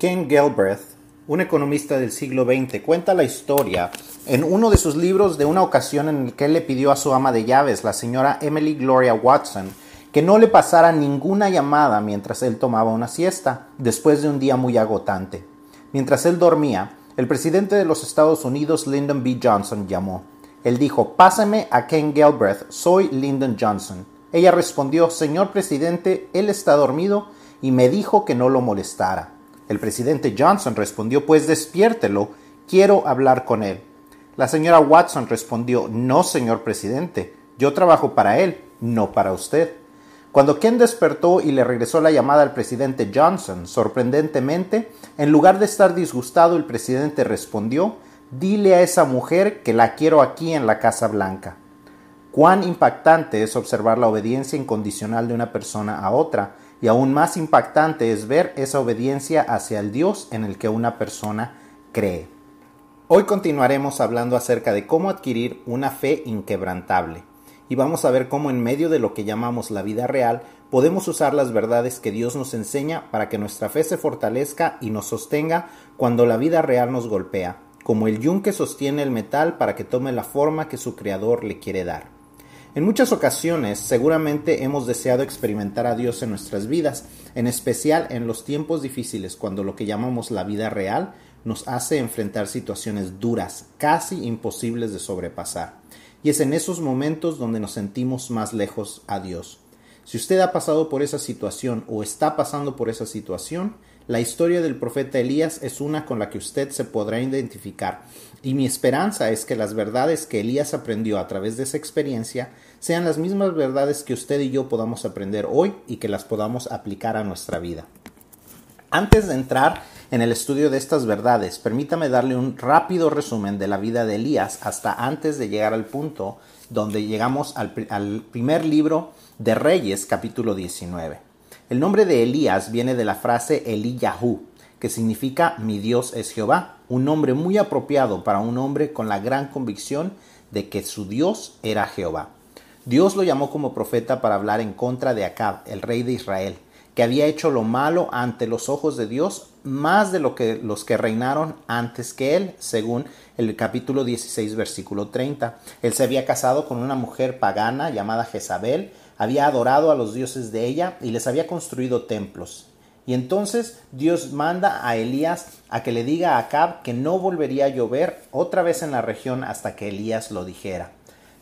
Ken Galbraith, un economista del siglo XX, cuenta la historia en uno de sus libros de una ocasión en el que le pidió a su ama de llaves, la señora Emily Gloria Watson, que no le pasara ninguna llamada mientras él tomaba una siesta, después de un día muy agotante. Mientras él dormía, el presidente de los Estados Unidos, Lyndon B. Johnson, llamó. Él dijo, Pásame a Ken Galbraith, soy Lyndon Johnson. Ella respondió, Señor presidente, él está dormido y me dijo que no lo molestara. El presidente Johnson respondió, pues despiértelo, quiero hablar con él. La señora Watson respondió, no, señor presidente, yo trabajo para él, no para usted. Cuando Ken despertó y le regresó la llamada al presidente Johnson, sorprendentemente, en lugar de estar disgustado, el presidente respondió, dile a esa mujer que la quiero aquí en la Casa Blanca. Cuán impactante es observar la obediencia incondicional de una persona a otra, y aún más impactante es ver esa obediencia hacia el Dios en el que una persona cree. Hoy continuaremos hablando acerca de cómo adquirir una fe inquebrantable y vamos a ver cómo en medio de lo que llamamos la vida real podemos usar las verdades que Dios nos enseña para que nuestra fe se fortalezca y nos sostenga cuando la vida real nos golpea, como el yunque sostiene el metal para que tome la forma que su creador le quiere dar. En muchas ocasiones seguramente hemos deseado experimentar a Dios en nuestras vidas, en especial en los tiempos difíciles cuando lo que llamamos la vida real nos hace enfrentar situaciones duras, casi imposibles de sobrepasar. Y es en esos momentos donde nos sentimos más lejos a Dios. Si usted ha pasado por esa situación o está pasando por esa situación, la historia del profeta Elías es una con la que usted se podrá identificar, y mi esperanza es que las verdades que Elías aprendió a través de esa experiencia sean las mismas verdades que usted y yo podamos aprender hoy y que las podamos aplicar a nuestra vida. Antes de entrar en el estudio de estas verdades, permítame darle un rápido resumen de la vida de Elías hasta antes de llegar al punto donde llegamos al, primer libro de Reyes, capítulo 19. El nombre de Elías viene de la frase Eliyahu, que significa mi Dios es Jehová, un nombre muy apropiado para un hombre con la gran convicción de que su Dios era Jehová. Dios lo llamó como profeta para hablar en contra de Acab, el rey de Israel, que había hecho lo malo ante los ojos de Dios más de lo que los que reinaron antes que él, según el capítulo 16, versículo 30. Él se había casado con una mujer pagana llamada Jezabel, había adorado a los dioses de ella y les había construido templos. Y entonces Dios manda a Elías a que le diga a Acab que no volvería a llover otra vez en la región hasta que Elías lo dijera.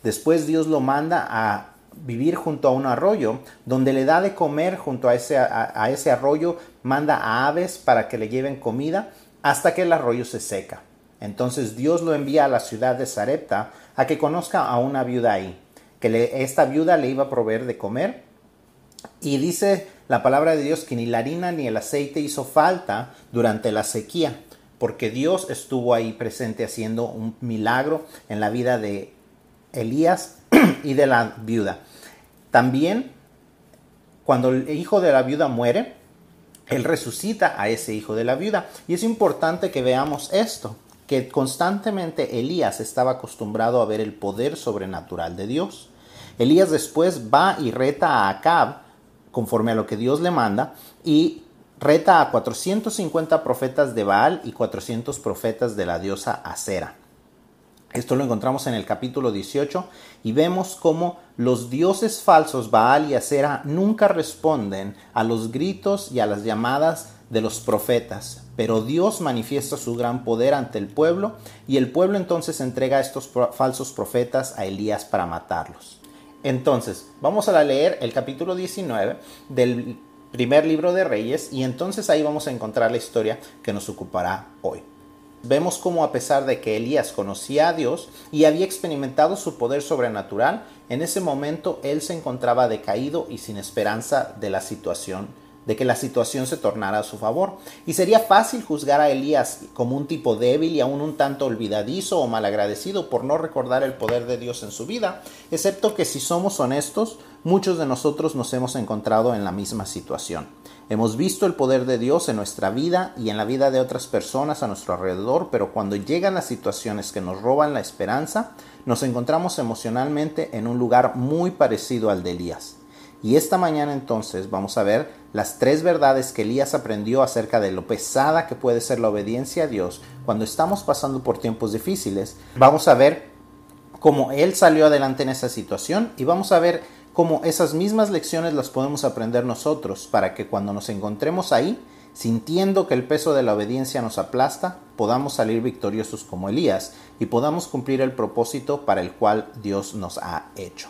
Después Dios lo manda a vivir junto a un arroyo, donde le da de comer junto a ese, a, ese arroyo, manda a aves para que le lleven comida hasta que el arroyo se seca. Entonces Dios lo envía a la ciudad de Sarepta a que conozca a una viuda ahí que esta viuda le iba a proveer de comer. Y dice la palabra de Dios que ni la harina ni el aceite hizo falta durante la sequía, porque Dios estuvo ahí presente haciendo un milagro en la vida de Elías y de la viuda. También, cuando el hijo de la viuda muere, él resucita a ese hijo de la viuda. Y es importante que veamos esto, que constantemente Elías estaba acostumbrado a ver el poder sobrenatural de Dios. Elías después va y reta a Acab, conforme a lo que Dios le manda, y reta a 450 profetas de Baal y 400 profetas de la diosa Acera. Esto lo encontramos en el capítulo 18 y vemos cómo los dioses falsos Baal y Acera nunca responden a los gritos y a las llamadas de los profetas, pero Dios manifiesta su gran poder ante el pueblo y el pueblo entonces entrega a estos falsos profetas a Elías para matarlos. Entonces, vamos a leer el capítulo 19 del primer libro de Reyes y entonces ahí vamos a encontrar la historia que nos ocupará hoy. Vemos cómo a pesar de que Elías conocía a Dios y había experimentado su poder sobrenatural, en ese momento él se encontraba decaído y sin esperanza de la situación de que la situación se tornara a su favor. Y sería fácil juzgar a Elías como un tipo débil y aún un tanto olvidadizo o malagradecido por no recordar el poder de Dios en su vida, excepto que si somos honestos, muchos de nosotros nos hemos encontrado en la misma situación. Hemos visto el poder de Dios en nuestra vida y en la vida de otras personas a nuestro alrededor, pero cuando llegan las situaciones que nos roban la esperanza, nos encontramos emocionalmente en un lugar muy parecido al de Elías. Y esta mañana entonces vamos a ver las tres verdades que Elías aprendió acerca de lo pesada que puede ser la obediencia a Dios cuando estamos pasando por tiempos difíciles. Vamos a ver cómo él salió adelante en esa situación y vamos a ver cómo esas mismas lecciones las podemos aprender nosotros para que cuando nos encontremos ahí, sintiendo que el peso de la obediencia nos aplasta, podamos salir victoriosos como Elías y podamos cumplir el propósito para el cual Dios nos ha hecho.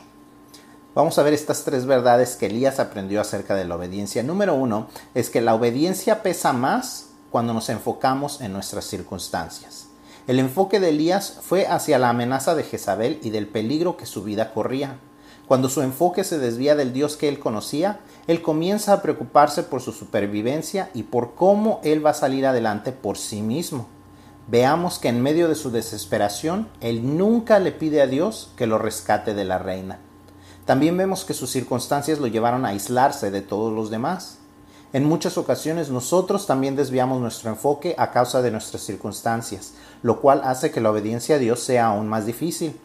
Vamos a ver estas tres verdades que Elías aprendió acerca de la obediencia. Número uno es que la obediencia pesa más cuando nos enfocamos en nuestras circunstancias. El enfoque de Elías fue hacia la amenaza de Jezabel y del peligro que su vida corría. Cuando su enfoque se desvía del Dios que él conocía, él comienza a preocuparse por su supervivencia y por cómo él va a salir adelante por sí mismo. Veamos que en medio de su desesperación, él nunca le pide a Dios que lo rescate de la reina. También vemos que sus circunstancias lo llevaron a aislarse de todos los demás. En muchas ocasiones nosotros también desviamos nuestro enfoque a causa de nuestras circunstancias, lo cual hace que la obediencia a Dios sea aún más difícil.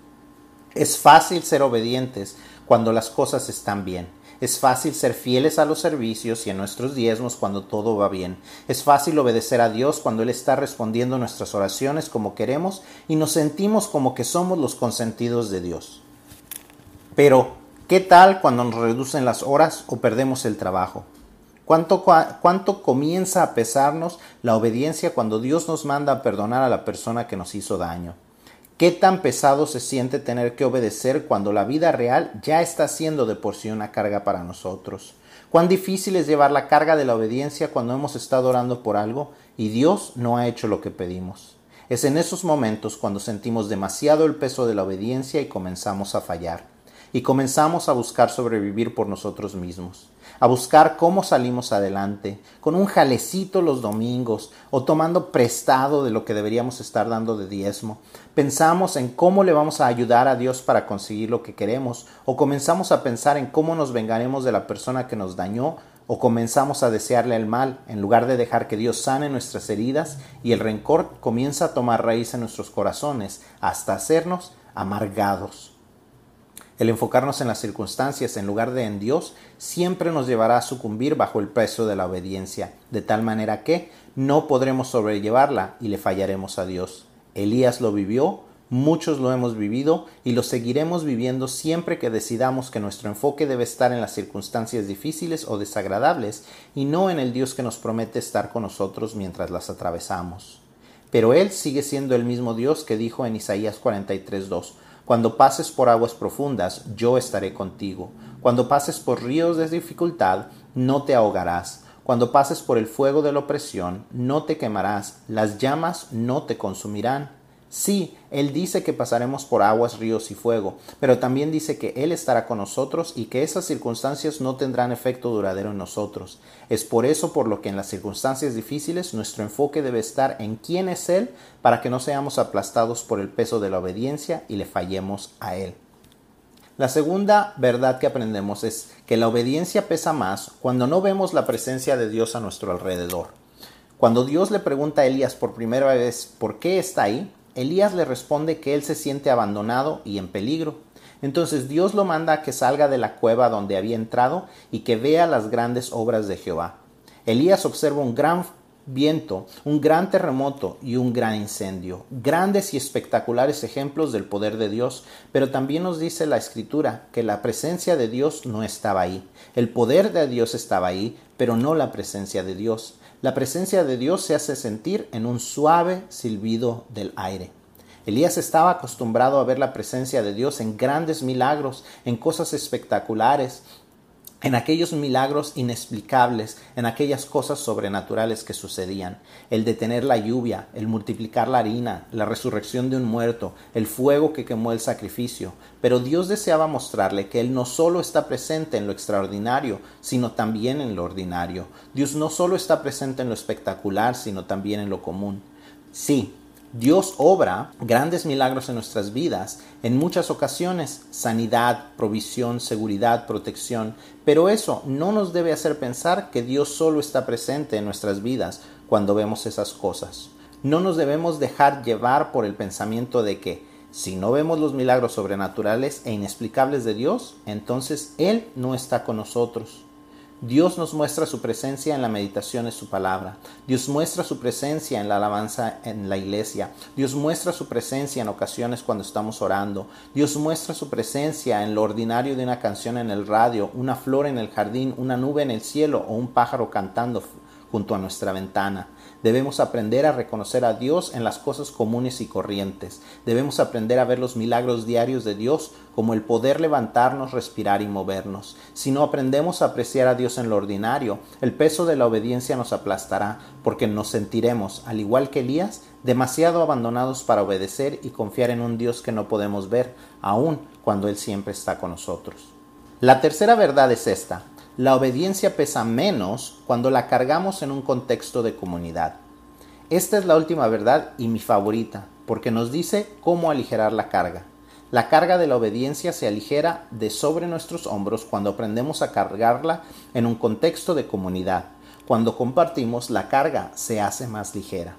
Es fácil ser obedientes cuando las cosas están bien. Es fácil ser fieles a los servicios y a nuestros diezmos cuando todo va bien. Es fácil obedecer a Dios cuando Él está respondiendo nuestras oraciones como queremos y nos sentimos como que somos los consentidos de Dios. Pero ¿Qué tal cuando nos reducen las horas o perdemos el trabajo? ¿Cuánto, ¿Cuánto, comienza a pesarnos la obediencia cuando Dios nos manda a perdonar a la persona que nos hizo daño? ¿Qué tan pesado se siente tener que obedecer cuando la vida real ya está siendo de por sí una carga para nosotros? ¿Cuán difícil es llevar la carga de la obediencia cuando hemos estado orando por algo y Dios no ha hecho lo que pedimos? Es en esos momentos cuando sentimos demasiado el peso de la obediencia y comenzamos a fallar y comenzamos a buscar sobrevivir por nosotros mismos, a buscar cómo salimos adelante, con un jalecito los domingos o tomando prestado de lo que deberíamos estar dando de diezmo. Pensamos en cómo le vamos a ayudar a Dios para conseguir lo que queremos o comenzamos a pensar en cómo nos vengaremos de la persona que nos dañó o comenzamos a desearle el mal en lugar de dejar que Dios sane nuestras heridas y el rencor comienza a tomar raíz en nuestros corazones hasta hacernos amargados. El enfocarnos en las circunstancias en lugar de en Dios siempre nos llevará a sucumbir bajo el peso de la obediencia, de tal manera que no podremos sobrellevarla y le fallaremos a Dios. Elías lo vivió, muchos lo hemos vivido y lo seguiremos viviendo siempre que decidamos que nuestro enfoque debe estar en las circunstancias difíciles o desagradables y no en el Dios que nos promete estar con nosotros mientras las atravesamos. Pero Él sigue siendo el mismo Dios que dijo en Isaías 43.2 cuando pases por aguas profundas, yo estaré contigo. Cuando pases por ríos de dificultad, no te ahogarás. Cuando pases por el fuego de la opresión, no te quemarás. Las llamas no te consumirán. Sí, Él dice que pasaremos por aguas, ríos y fuego, pero también dice que Él estará con nosotros y que esas circunstancias no tendrán efecto duradero en nosotros. Es por eso por lo que en las circunstancias difíciles nuestro enfoque debe estar en quién es Él para que no seamos aplastados por el peso de la obediencia y le fallemos a Él. La segunda verdad que aprendemos es que la obediencia pesa más cuando no vemos la presencia de Dios a nuestro alrededor. Cuando Dios le pregunta a Elías por primera vez por qué está ahí, Elías le responde que él se siente abandonado y en peligro. Entonces Dios lo manda a que salga de la cueva donde había entrado y que vea las grandes obras de Jehová. Elías observa un gran viento, un gran terremoto y un gran incendio, grandes y espectaculares ejemplos del poder de Dios, pero también nos dice la escritura que la presencia de Dios no estaba ahí. El poder de Dios estaba ahí, pero no la presencia de Dios. La presencia de Dios se hace sentir en un suave silbido del aire. Elías estaba acostumbrado a ver la presencia de Dios en grandes milagros, en cosas espectaculares, en aquellos milagros inexplicables, en aquellas cosas sobrenaturales que sucedían, el detener la lluvia, el multiplicar la harina, la resurrección de un muerto, el fuego que quemó el sacrificio. Pero Dios deseaba mostrarle que Él no solo está presente en lo extraordinario, sino también en lo ordinario. Dios no solo está presente en lo espectacular, sino también en lo común. Sí, Dios obra grandes milagros en nuestras vidas, en muchas ocasiones sanidad, provisión, seguridad, protección, pero eso no nos debe hacer pensar que Dios solo está presente en nuestras vidas cuando vemos esas cosas. No nos debemos dejar llevar por el pensamiento de que Si no vemos los milagros sobrenaturales e inexplicables de Dios, entonces Él no está con nosotros. Dios nos muestra su presencia en la meditación de su palabra. Dios muestra su presencia en la alabanza en la iglesia. Dios muestra su presencia en ocasiones cuando estamos orando. Dios muestra su presencia en lo ordinario de una canción en el radio, una flor en el jardín, una nube en el cielo o un pájaro cantando junto a nuestra ventana. Debemos aprender a reconocer a Dios en las cosas comunes y corrientes. Debemos aprender a ver los milagros diarios de Dios como el poder levantarnos, respirar y movernos. Si no aprendemos a apreciar a Dios en lo ordinario, el peso de la obediencia nos aplastará, porque nos sentiremos, al igual que Elías, demasiado abandonados para obedecer y confiar en un Dios que no podemos ver, aun cuando Él siempre está con nosotros. La tercera verdad es esta. La obediencia pesa menos cuando la cargamos en un contexto de comunidad. Esta es la última verdad y mi favorita, porque nos dice cómo aligerar la carga. La carga de la obediencia se aligera de sobre nuestros hombros cuando aprendemos a cargarla en un contexto de comunidad. Cuando compartimos, la carga se hace más ligera.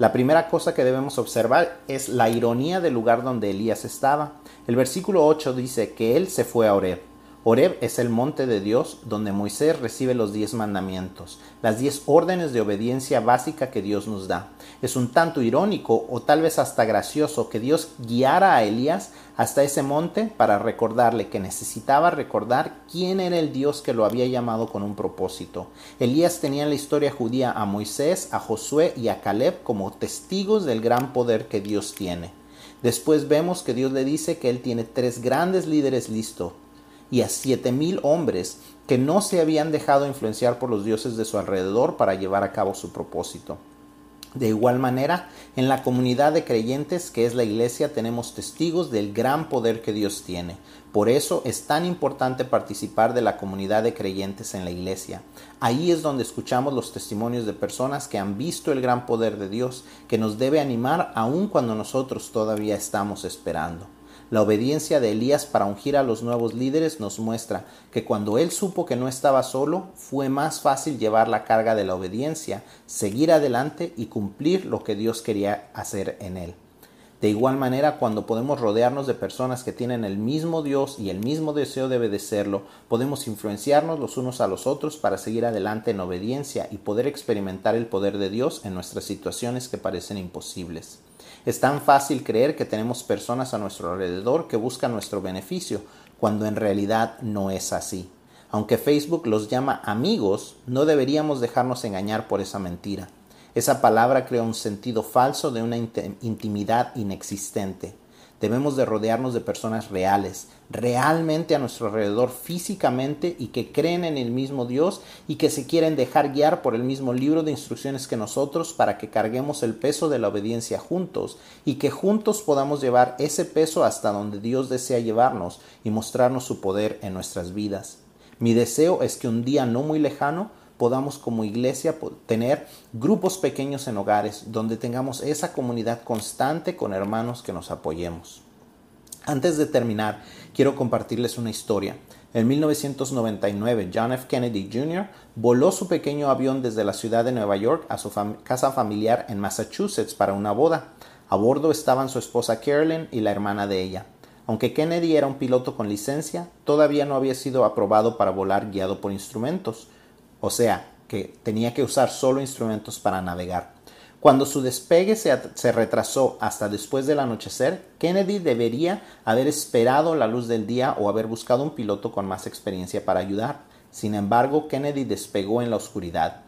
La primera cosa que debemos observar es la ironía del lugar donde Elías estaba. El versículo 8 dice que él se fue a Oreb. Oreb es el monte de Dios donde Moisés recibe los diez mandamientos, las diez órdenes de obediencia básica que Dios nos da. Es un tanto irónico o tal vez hasta gracioso que Dios guiara a Elías hasta ese monte para recordarle que necesitaba recordar quién era el Dios que lo había llamado con un propósito. Elías tenía en la historia judía a Moisés, a Josué y a Caleb como testigos del gran poder que Dios tiene. Después vemos que Dios le dice que él tiene tres grandes líderes listos y a siete mil hombres que no se habían dejado influenciar por los dioses de su alrededor para llevar a cabo su propósito. De igual manera, en la comunidad de creyentes que es la iglesia tenemos testigos del gran poder que Dios tiene. Por eso es tan importante participar de la comunidad de creyentes en la iglesia. Ahí es donde escuchamos los testimonios de personas que han visto el gran poder de Dios, que nos debe animar aun cuando nosotros todavía estamos esperando. La obediencia de Elías para ungir a los nuevos líderes nos muestra que cuando él supo que no estaba solo, fue más fácil llevar la carga de la obediencia, seguir adelante y cumplir lo que Dios quería hacer en él. De igual manera, cuando podemos rodearnos de personas que tienen el mismo Dios y el mismo deseo de obedecerlo, podemos influenciarnos los unos a los otros para seguir adelante en obediencia y poder experimentar el poder de Dios en nuestras situaciones que parecen imposibles. Es tan fácil creer que tenemos personas a nuestro alrededor que buscan nuestro beneficio, cuando en realidad no es así. Aunque Facebook los llama amigos, no deberíamos dejarnos engañar por esa mentira. Esa palabra crea un sentido falso de una intimidad inexistente. Debemos de rodearnos de personas reales, realmente a nuestro alrededor físicamente y que creen en el mismo Dios y que se quieren dejar guiar por el mismo libro de instrucciones que nosotros para que carguemos el peso de la obediencia juntos y que juntos podamos llevar ese peso hasta donde Dios desea llevarnos y mostrarnos su poder en nuestras vidas. Mi deseo es que un día no muy lejano podamos como iglesia tener grupos pequeños en hogares donde tengamos esa comunidad constante con hermanos que nos apoyemos. Antes de terminar, quiero compartirles una historia. En 1999, John F. Kennedy Jr. voló su pequeño avión desde la ciudad de Nueva York a su casa familiar en Massachusetts para una boda. A bordo estaban su esposa Carolyn y la hermana de ella. Aunque Kennedy era un piloto con licencia, todavía no había sido aprobado para volar guiado por instrumentos o sea, que tenía que usar solo instrumentos para navegar. Cuando su despegue se, retrasó hasta después del anochecer, Kennedy debería haber esperado la luz del día o haber buscado un piloto con más experiencia para ayudar. Sin embargo, Kennedy despegó en la oscuridad.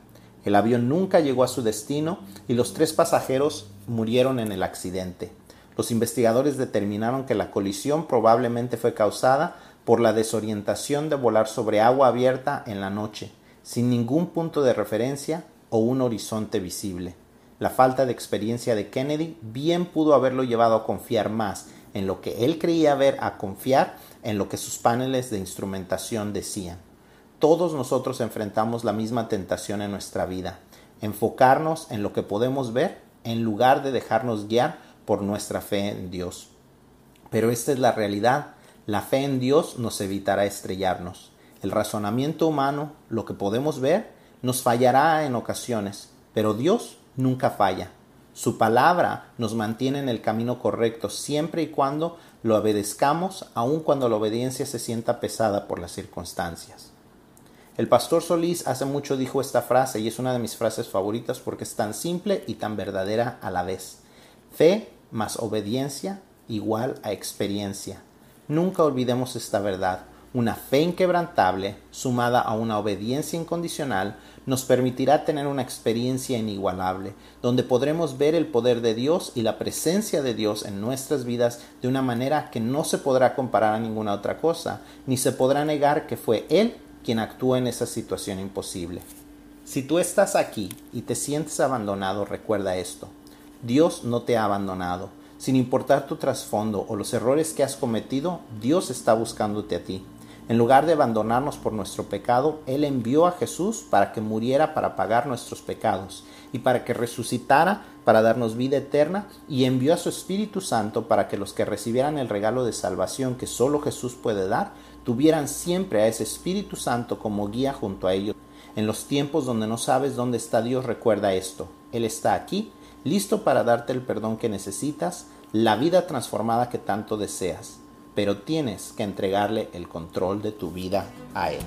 El avión nunca llegó a su destino y los tres pasajeros murieron en el accidente. Los investigadores determinaron que la colisión probablemente fue causada por la desorientación de volar sobre agua abierta en la noche sin ningún punto de referencia o un horizonte visible. La falta de experiencia de Kennedy bien pudo haberlo llevado a confiar más en lo que él creía ver a confiar en lo que sus paneles de instrumentación decían. Todos nosotros enfrentamos la misma tentación en nuestra vida, enfocarnos en lo que podemos ver en lugar de dejarnos guiar por nuestra fe en Dios. Pero esta es la realidad, la fe en Dios nos evitará estrellarnos. El razonamiento humano, lo que podemos ver, nos fallará en ocasiones, pero Dios nunca falla. Su palabra nos mantiene en el camino correcto siempre y cuando lo obedezcamos, aun cuando la obediencia se sienta pesada por las circunstancias. El pastor Solís hace mucho dijo esta frase y es una de mis frases favoritas porque es tan simple y tan verdadera a la vez. Fe más obediencia igual a experiencia. Nunca olvidemos esta verdad. Una fe inquebrantable, sumada a una obediencia incondicional, nos permitirá tener una experiencia inigualable, donde podremos ver el poder de Dios y la presencia de Dios en nuestras vidas de una manera que no se podrá comparar a ninguna otra cosa, ni se podrá negar que fue Él quien actuó en esa situación imposible. Si tú estás aquí y te sientes abandonado, recuerda esto. Dios no te ha abandonado. Sin importar tu trasfondo o los errores que has cometido, Dios está buscándote a ti. En lugar de abandonarnos por nuestro pecado, Él envió a Jesús para que muriera para pagar nuestros pecados y para que resucitara para darnos vida eterna y envió a su Espíritu Santo para que los que recibieran el regalo de salvación que solo Jesús puede dar, tuvieran siempre a ese Espíritu Santo como guía junto a ellos. En los tiempos donde no sabes dónde está Dios, recuerda esto. Él está aquí, listo para darte el perdón que necesitas, la vida transformada que tanto deseas pero tienes que entregarle el control de tu vida a Él.